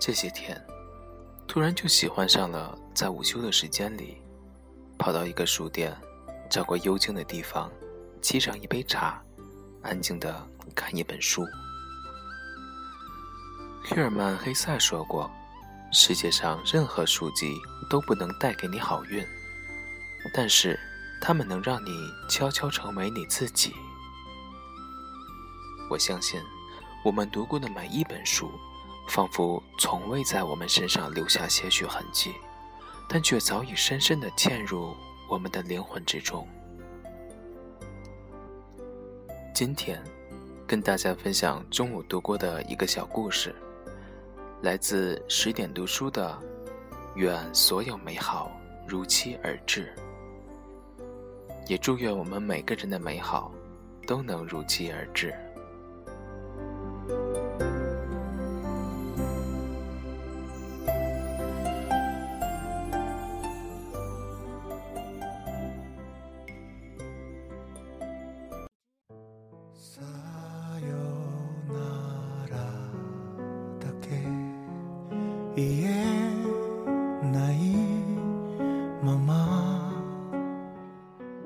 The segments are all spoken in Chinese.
这些天，突然就喜欢上了在午休的时间里，跑到一个书店，找个幽静的地方，沏上一杯茶，安静的看一本书。日尔曼·黑塞说过：“世界上任何书籍都不能带给你好运，但是它们能让你悄悄成为你自己。”我相信，我们读过的每一本书，仿佛从未在我们身上留下些许痕迹，但却早已深深地嵌入我们的灵魂之中。今天，跟大家分享中午读过的一个小故事，来自十点读书的《愿所有美好如期而至》，也祝愿我们每个人的美好都能如期而至。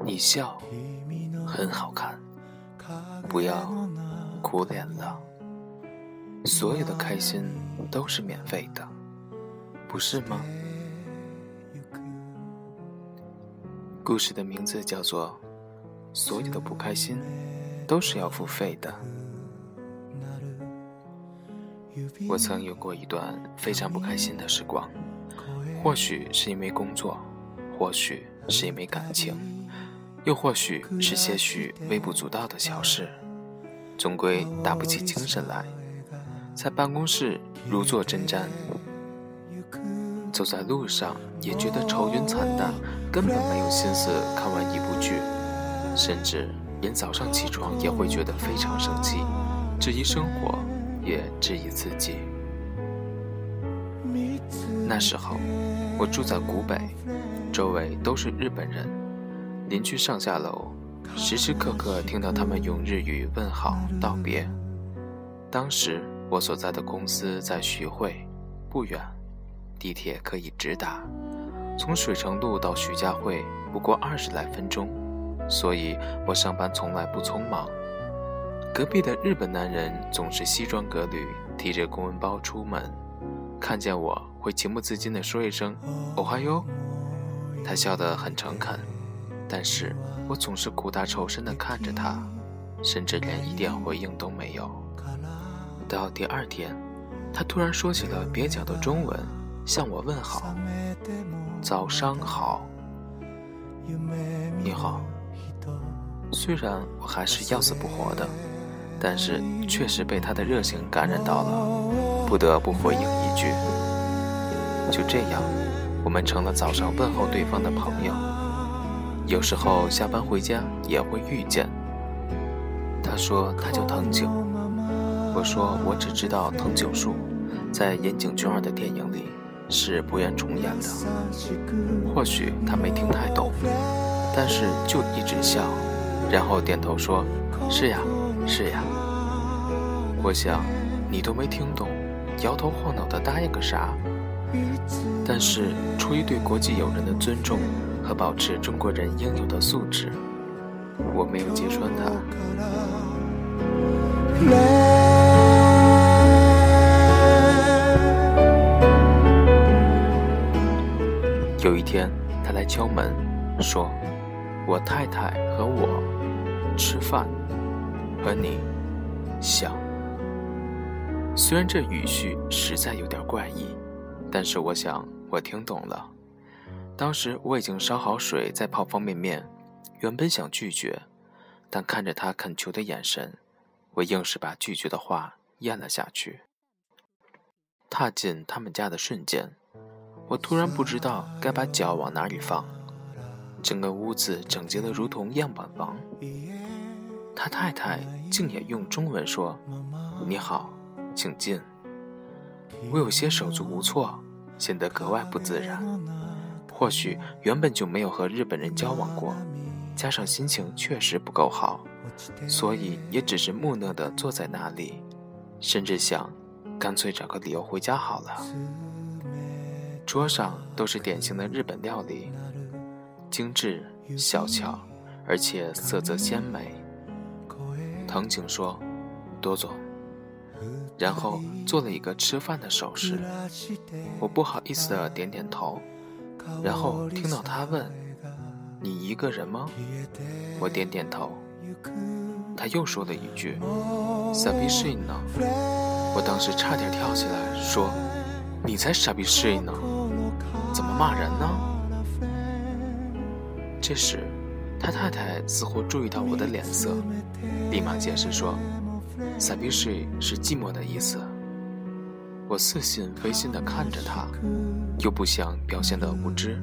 你笑很好看，不要哭脸了。所有的开心都是免费的，不是吗？故事的名字叫做《所有的不开心都是要付费的》。我曾有过一段非常不开心的时光，或许是因为工作，或许是因为感情，又或许是些许微不足道的小事，总归打不起精神来。在办公室如坐针毡，走在路上也觉得愁云惨淡，根本没有心思看完一部剧，甚至连早上起床也会觉得非常生气，质疑生活，也质疑自己。那时候，我住在古北，周围都是日本人，邻居上下楼，时时刻刻听到他们用日语问好道别。当时。我所在的公司在徐汇，不远，地铁可以直达。从水城路到徐家汇不过二十来分钟，所以我上班从来不匆忙。隔壁的日本男人总是西装革履，提着公文包出门，看见我会情不自禁地说一声“哦哈哟”。他笑得很诚恳，但是我总是苦大仇深地看着他，甚至连一点回应都没有。到第二天，他突然说起了蹩脚的中文，向我问好：“早上好，你好。”虽然我还是要死不活的，但是确实被他的热情感染到了，不得不回应一句。就这样，我们成了早上问候对方的朋友。有时候下班回家也会遇见。他说他叫藤九。我说，我只知道藤九树在岩井俊二的电影里是不愿重演的。或许他没听太懂，但是就一直笑，然后点头说：“是呀，是呀。”我想你都没听懂，摇头晃脑的答应个啥？但是出于对国际友人的尊重和保持中国人应有的素质，我没有揭穿他。有一天，他来敲门，说：“我太太和我吃饭，和你想。”虽然这语序实在有点怪异，但是我想我听懂了。当时我已经烧好水在泡方便面，原本想拒绝，但看着他恳求的眼神，我硬是把拒绝的话咽了下去。踏进他们家的瞬间。我突然不知道该把脚往哪里放，整个屋子整洁的如同样板房。他太太竟也用中文说：“你好，请进。”我有些手足无措，显得格外不自然。或许原本就没有和日本人交往过，加上心情确实不够好，所以也只是木讷地坐在那里，甚至想干脆找个理由回家好了。桌上都是典型的日本料理，精致小巧，而且色泽鲜美。藤井说：“多做。”然后做了一个吃饭的手势。我不好意思的点点头。然后听到他问：“你一个人吗？”我点点头。他又说了一句：“傻逼睡呢？”我当时差点跳起来说：“你才傻逼睡呢！怎么骂人呢？”这时，他太太似乎注意到我的脸色，立马解释说：“傻逼睡是寂寞的意思。”我似信非信地看着他，又不想表现得无知，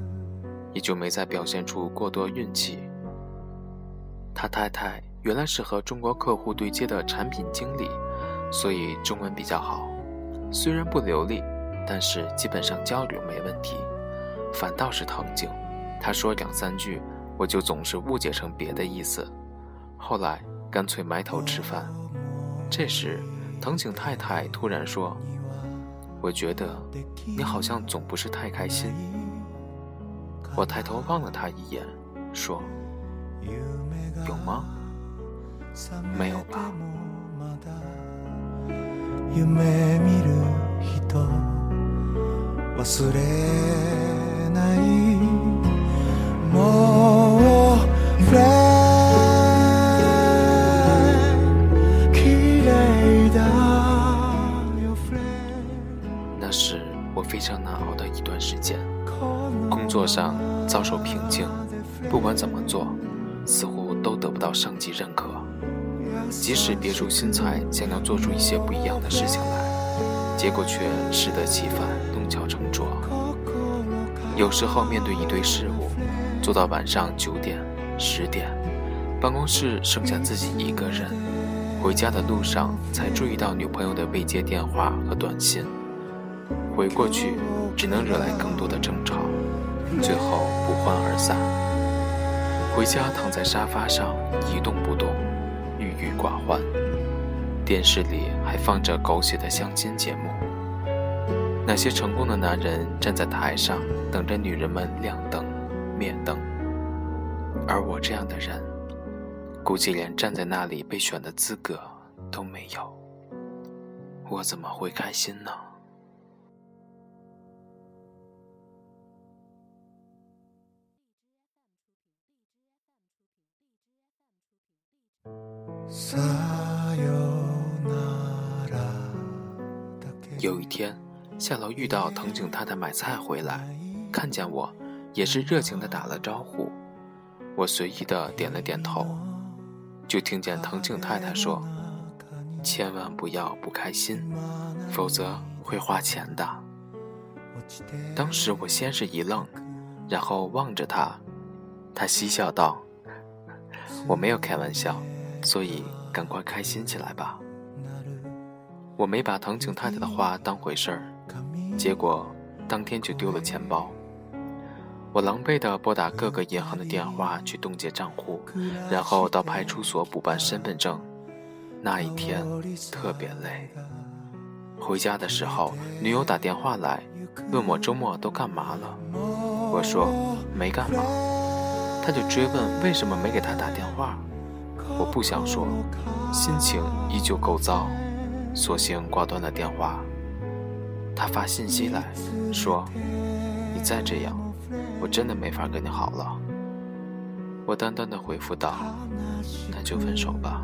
也就没再表现出过多运气。他太太原来是和中国客户对接的产品经理，所以中文比较好，虽然不流利，但是基本上交流没问题。反倒是藤井，他说两三句，我就总是误解成别的意思，后来干脆埋头吃饭。这时，藤井太太突然说。我觉得你好像总不是太开心。我抬头望了他一眼，说：“有吗？没有吧。”作上遭受瓶颈，不管怎么做，似乎都得不到上级认可。即使别出心裁，想要做出一些不一样的事情来，结果却适得其反，弄巧成拙。有时候面对一堆事务，做到晚上九点、十点，办公室剩下自己一个人，回家的路上才注意到女朋友的未接电话和短信，回过去只能惹来更多的争吵。最后不欢而散。回家躺在沙发上一动不动，郁郁寡欢。电视里还放着狗血的相亲节目。那些成功的男人站在台上等着女人们亮灯、灭灯，而我这样的人，估计连站在那里被选的资格都没有。我怎么会开心呢？有一天，下楼遇到藤井太太买菜回来，看见我，也是热情的打了招呼。我随意的点了点头，就听见藤井太太说：“千万不要不开心，否则会花钱的。”当时我先是一愣，然后望着他，他嬉笑道：“我没有开玩笑。”所以，赶快开心起来吧。我没把藤井太太的话当回事儿，结果当天就丢了钱包。我狼狈地拨打各个银行的电话去冻结账户，然后到派出所补办身份证。那一天特别累。回家的时候，女友打电话来，问我周末都干嘛了。我说没干嘛，她就追问为什么没给她打电话。我不想说，心情依旧够糟，索性挂断了电话。他发信息来说：“你再这样，我真的没法跟你好了。”我淡淡的回复道：“那就分手吧。”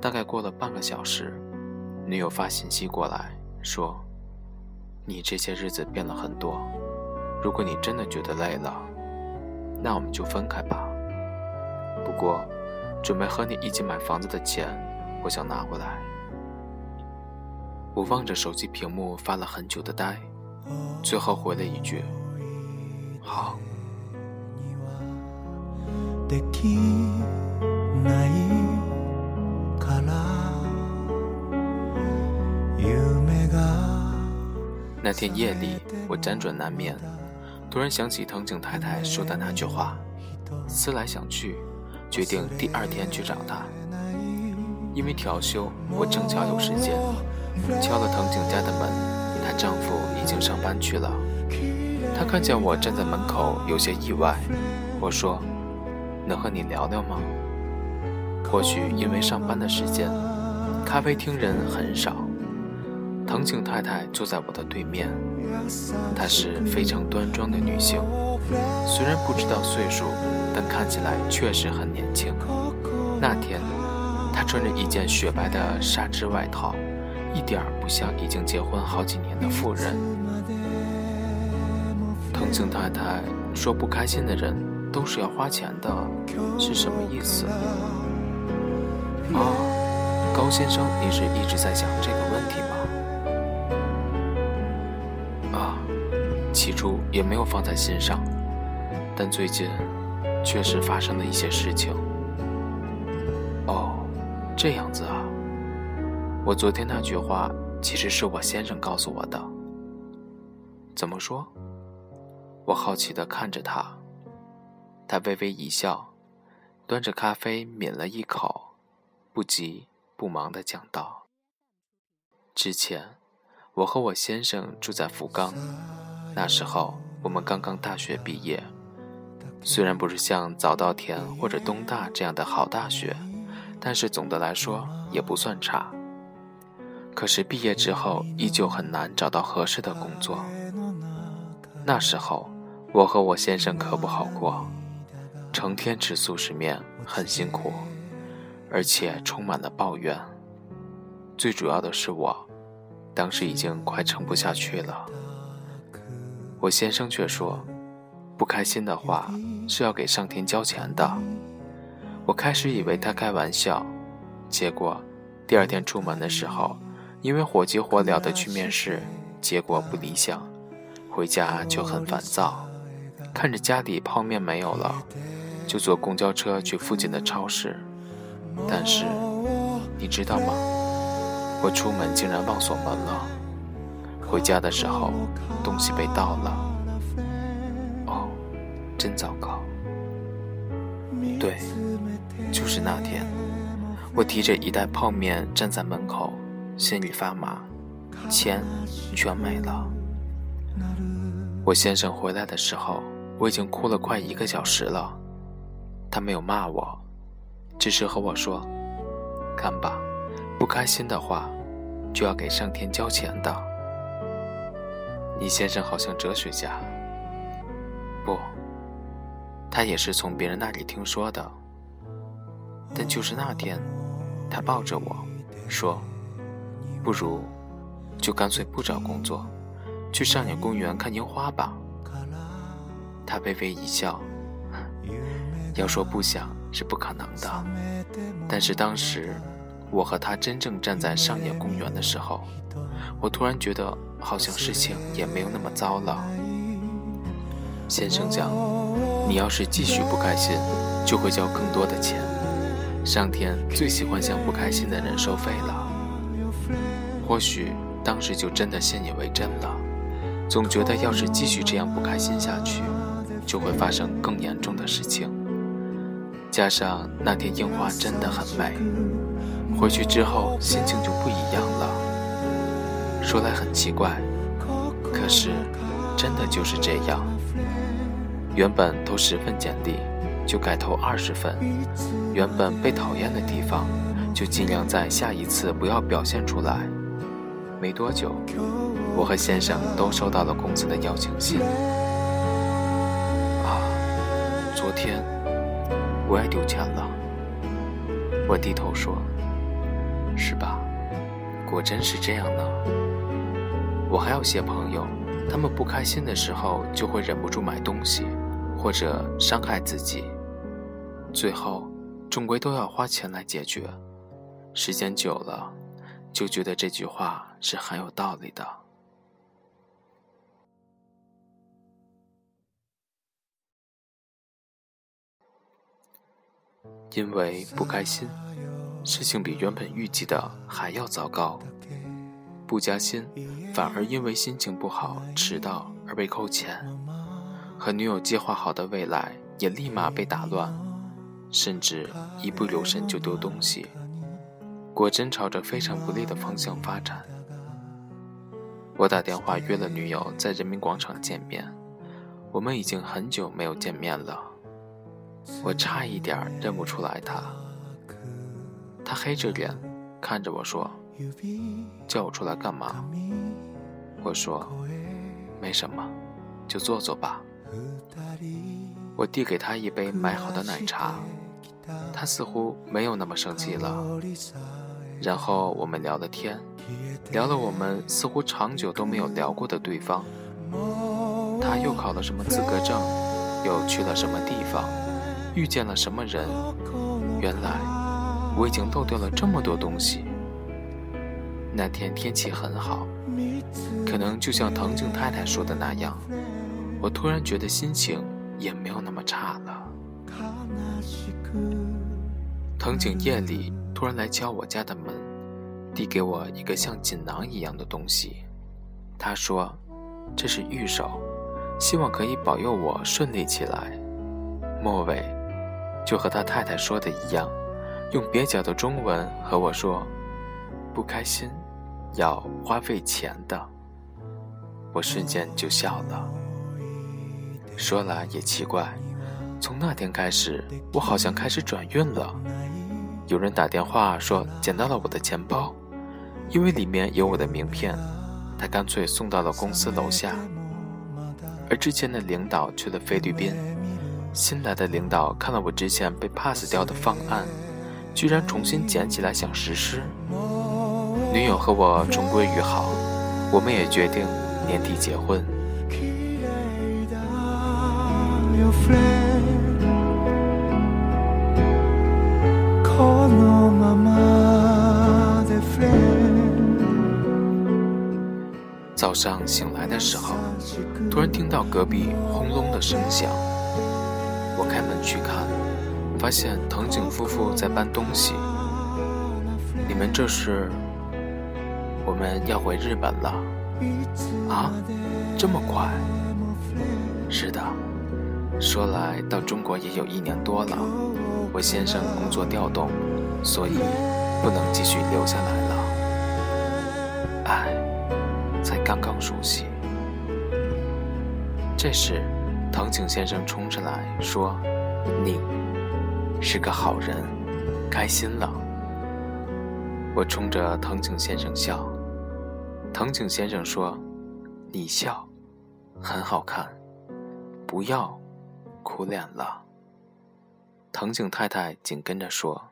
大概过了半个小时，女友发信息过来说：“你这些日子变了很多，如果你真的觉得累了，那我们就分开吧。”不过，准备和你一起买房子的钱，我想拿回来。我望着手机屏幕发了很久的呆，最后回了一句：“好。”那天夜里，我辗转难眠，突然想起藤井太太说的那句话，思来想去。决定第二天去找他。因为调休，我正巧有时间，敲了藤井家的门。她丈夫已经上班去了。她看见我站在门口，有些意外。我说：“能和你聊聊吗？”或许因为上班的时间，咖啡厅人很少。藤井太太坐在我的对面，她是非常端庄的女性，虽然不知道岁数，但看起来确实很年轻。那天，她穿着一件雪白的纱织外套，一点儿不像已经结婚好几年的妇人。藤井太太说：“不开心的人都是要花钱的，是什么意思？”啊，高先生，你是一直在想这个问题吗？啊，起初也没有放在心上，但最近确实发生了一些事情。哦，这样子啊。我昨天那句话其实是我先生告诉我的。怎么说？我好奇的看着他，他微微一笑，端着咖啡抿了一口。不急不忙的讲道：“之前，我和我先生住在福冈，那时候我们刚刚大学毕业，虽然不是像早稻田或者东大这样的好大学，但是总的来说也不算差。可是毕业之后依旧很难找到合适的工作。那时候，我和我先生可不好过，成天吃速食面，很辛苦。”而且充满了抱怨。最主要的是我，当时已经快撑不下去了。我先生却说，不开心的话是要给上天交钱的。我开始以为他开玩笑，结果第二天出门的时候，因为火急火燎的去面试，结果不理想，回家就很烦躁，看着家里泡面没有了，就坐公交车去附近的超市。但是，你知道吗？我出门竟然忘锁门了。回家的时候，东西被盗了。哦，真糟糕。对，就是那天，我提着一袋泡面站在门口，心里发麻，钱全没了。我先生回来的时候，我已经哭了快一个小时了。他没有骂我。只是和我说：“看吧，不开心的话，就要给上天交钱的。”你先生好像哲学家。不，他也是从别人那里听说的。但就是那天，他抱着我说：“不如，就干脆不找工作，去上野公园看樱花吧。”他微微一笑，要说不想。是不可能的，但是当时我和他真正站在上野公园的时候，我突然觉得好像事情也没有那么糟了。先生讲，你要是继续不开心，就会交更多的钱。上天最喜欢向不开心的人收费了。或许当时就真的信以为真了，总觉得要是继续这样不开心下去，就会发生更严重的事情。加上那天樱花真的很美，回去之后心情就不一样了。说来很奇怪，可是真的就是这样。原本投十份简历，就改投二十份；原本被讨厌的地方，就尽量在下一次不要表现出来。没多久，我和先生都收到了公司的邀请信。啊，昨天。我也丢钱了，我低头说：“是吧？果真是这样呢。”我还有些朋友，他们不开心的时候就会忍不住买东西，或者伤害自己，最后终归都要花钱来解决。时间久了，就觉得这句话是很有道理的。因为不开心，事情比原本预计的还要糟糕。不加薪，反而因为心情不好迟到而被扣钱。和女友计划好的未来也立马被打乱，甚至一不留神就丢东西。果真朝着非常不利的方向发展。我打电话约了女友在人民广场见面，我们已经很久没有见面了。我差一点认不出来她。她黑着脸看着我说：“叫我出来干嘛？”我说：“没什么，就坐坐吧。”我递给他一杯买好的奶茶。他似乎没有那么生气了，然后我们聊了天，聊了我们似乎长久都没有聊过的对方。他又考了什么资格证，又去了什么地方，遇见了什么人。原来我已经漏掉了这么多东西。那天天气很好，可能就像藤井太太说的那样，我突然觉得心情也没有那么差了。藤井夜里突然来敲我家的门，递给我一个像锦囊一样的东西。他说：“这是玉手，希望可以保佑我顺利起来。”末尾就和他太太说的一样，用蹩脚的中文和我说：“不开心，要花费钱的。”我瞬间就笑了。说来也奇怪。从那天开始，我好像开始转运了。有人打电话说捡到了我的钱包，因为里面有我的名片，他干脆送到了公司楼下。而之前的领导去了菲律宾，新来的领导看了我之前被 pass 掉的方案，居然重新捡起来想实施。女友和我重归于好，我们也决定年底结婚。早上醒来的时候，突然听到隔壁轰隆的声响。我开门去看，发现藤井夫妇在搬东西。你们这是？我们要回日本了？啊，这么快？是的，说来到中国也有一年多了。我先生工作调动，所以不能继续留下来了。唉，才刚刚熟悉。这时，藤井先生冲上来说：“你是个好人，开心了。”我冲着藤井先生笑。藤井先生说：“你笑，很好看，不要苦脸了。”藤井太太紧跟着说：“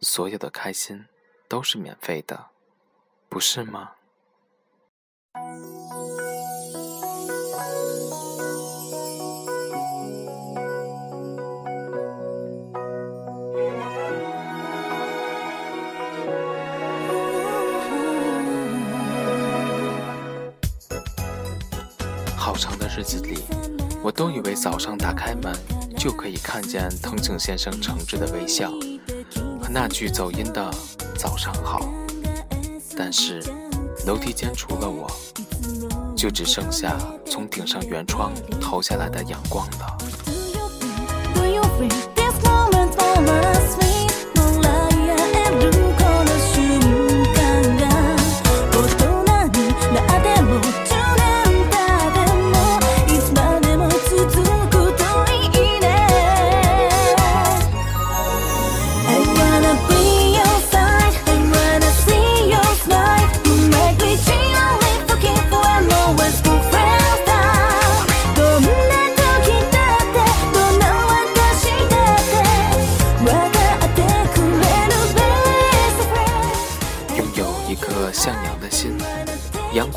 所有的开心都是免费的，不是吗？”好长的日子里，我都以为早上打开门。就可以看见藤井先生诚挚的微笑和那句走音的“早上好”，但是楼梯间除了我，就只剩下从顶上圆窗投下来的阳光了。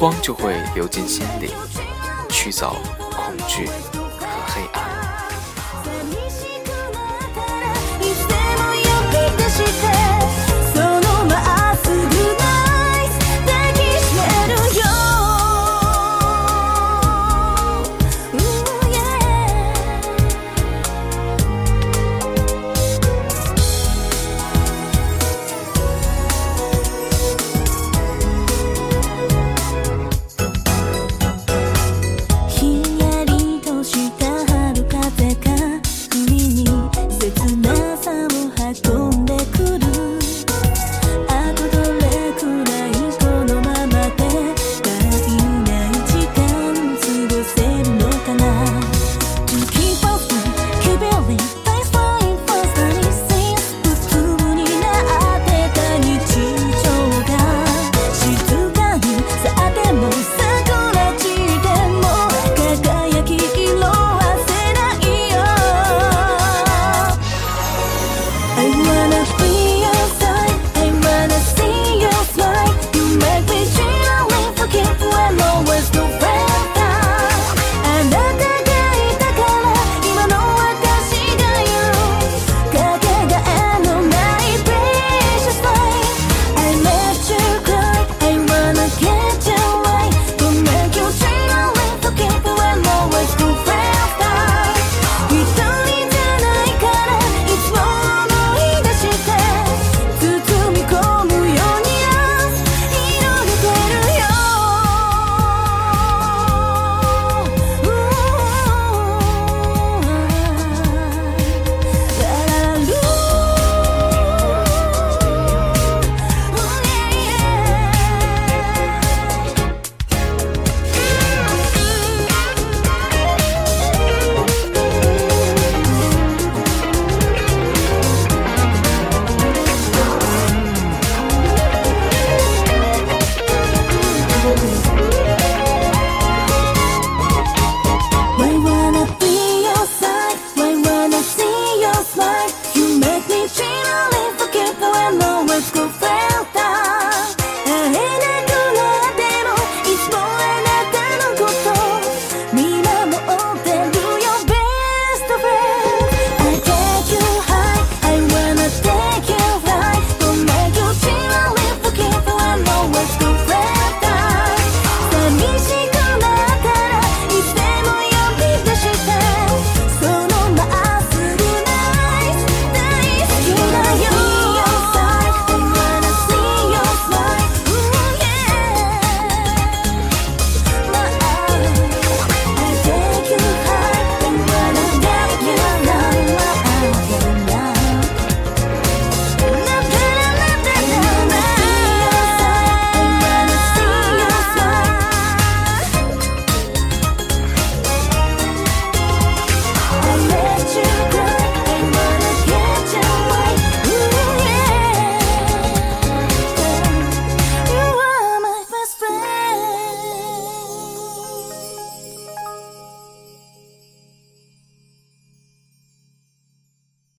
光就会流进心里，驱走恐惧和黑暗。